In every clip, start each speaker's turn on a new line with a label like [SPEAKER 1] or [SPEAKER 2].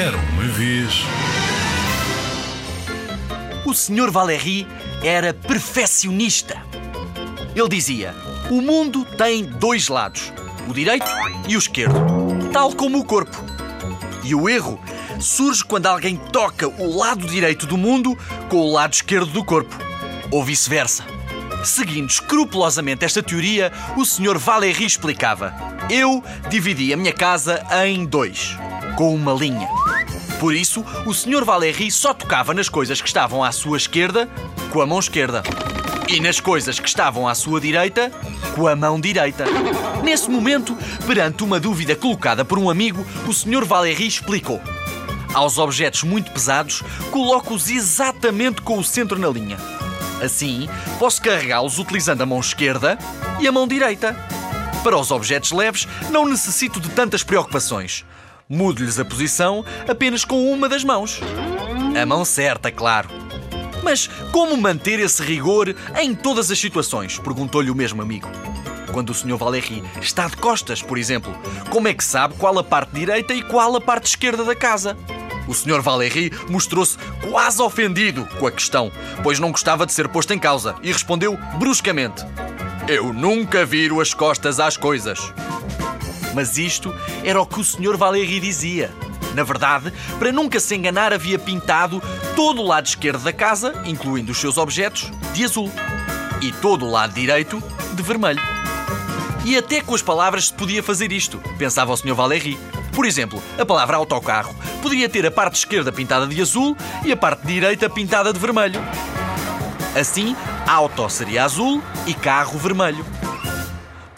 [SPEAKER 1] Era uma vez.
[SPEAKER 2] O Sr. Valéry era perfeccionista. Ele dizia: o mundo tem dois lados, o direito e o esquerdo, tal como o corpo. E o erro surge quando alguém toca o lado direito do mundo com o lado esquerdo do corpo, ou vice-versa. Seguindo escrupulosamente esta teoria, o Sr. Valéry explicava: Eu dividi a minha casa em dois, com uma linha. Por isso, o Sr. Valéry só tocava nas coisas que estavam à sua esquerda com a mão esquerda e nas coisas que estavam à sua direita com a mão direita. Nesse momento, perante uma dúvida colocada por um amigo, o Sr. Valéry explicou: Aos objetos muito pesados, coloco-os exatamente com o centro na linha. Assim, posso carregá-los utilizando a mão esquerda e a mão direita. Para os objetos leves, não necessito de tantas preocupações. Mudo-lhes a posição apenas com uma das mãos. A mão certa, claro. Mas como manter esse rigor em todas as situações? Perguntou-lhe o mesmo amigo. Quando o Sr. Valéry está de costas, por exemplo, como é que sabe qual a parte direita e qual a parte esquerda da casa? O Sr. Valéry mostrou-se quase ofendido com a questão, pois não gostava de ser posto em causa e respondeu bruscamente: Eu nunca viro as costas às coisas. Mas isto era o que o Sr. Valéry dizia. Na verdade, para nunca se enganar, havia pintado todo o lado esquerdo da casa, incluindo os seus objetos, de azul, e todo o lado direito de vermelho. E até com as palavras se podia fazer isto, pensava o Sr. Valéry. Por exemplo, a palavra autocarro poderia ter a parte esquerda pintada de azul e a parte direita pintada de vermelho. Assim, auto seria azul e carro vermelho.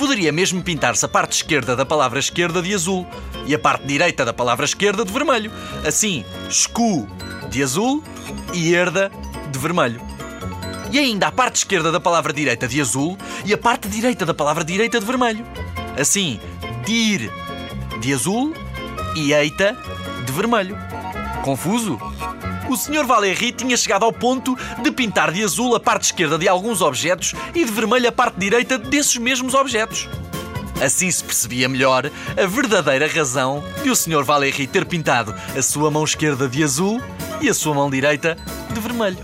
[SPEAKER 2] Poderia mesmo pintar-se a parte esquerda da palavra esquerda de azul e a parte direita da palavra esquerda de vermelho. Assim, escu de azul e herda de vermelho. E ainda a parte esquerda da palavra direita de azul e a parte direita da palavra direita de vermelho. Assim, dir de azul e eita de vermelho. Confuso? O Sr. Valéry tinha chegado ao ponto de pintar de azul a parte esquerda de alguns objetos e de vermelho a parte direita desses mesmos objetos. Assim se percebia melhor a verdadeira razão de o Sr. Valéry ter pintado a sua mão esquerda de azul e a sua mão direita de vermelho.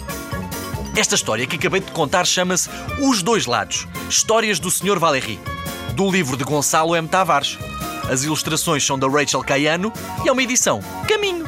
[SPEAKER 2] Esta história que acabei de contar chama-se Os Dois Lados Histórias do Sr. Valéry, do livro de Gonçalo M. Tavares. As ilustrações são da Rachel Caiano e é uma edição Caminho.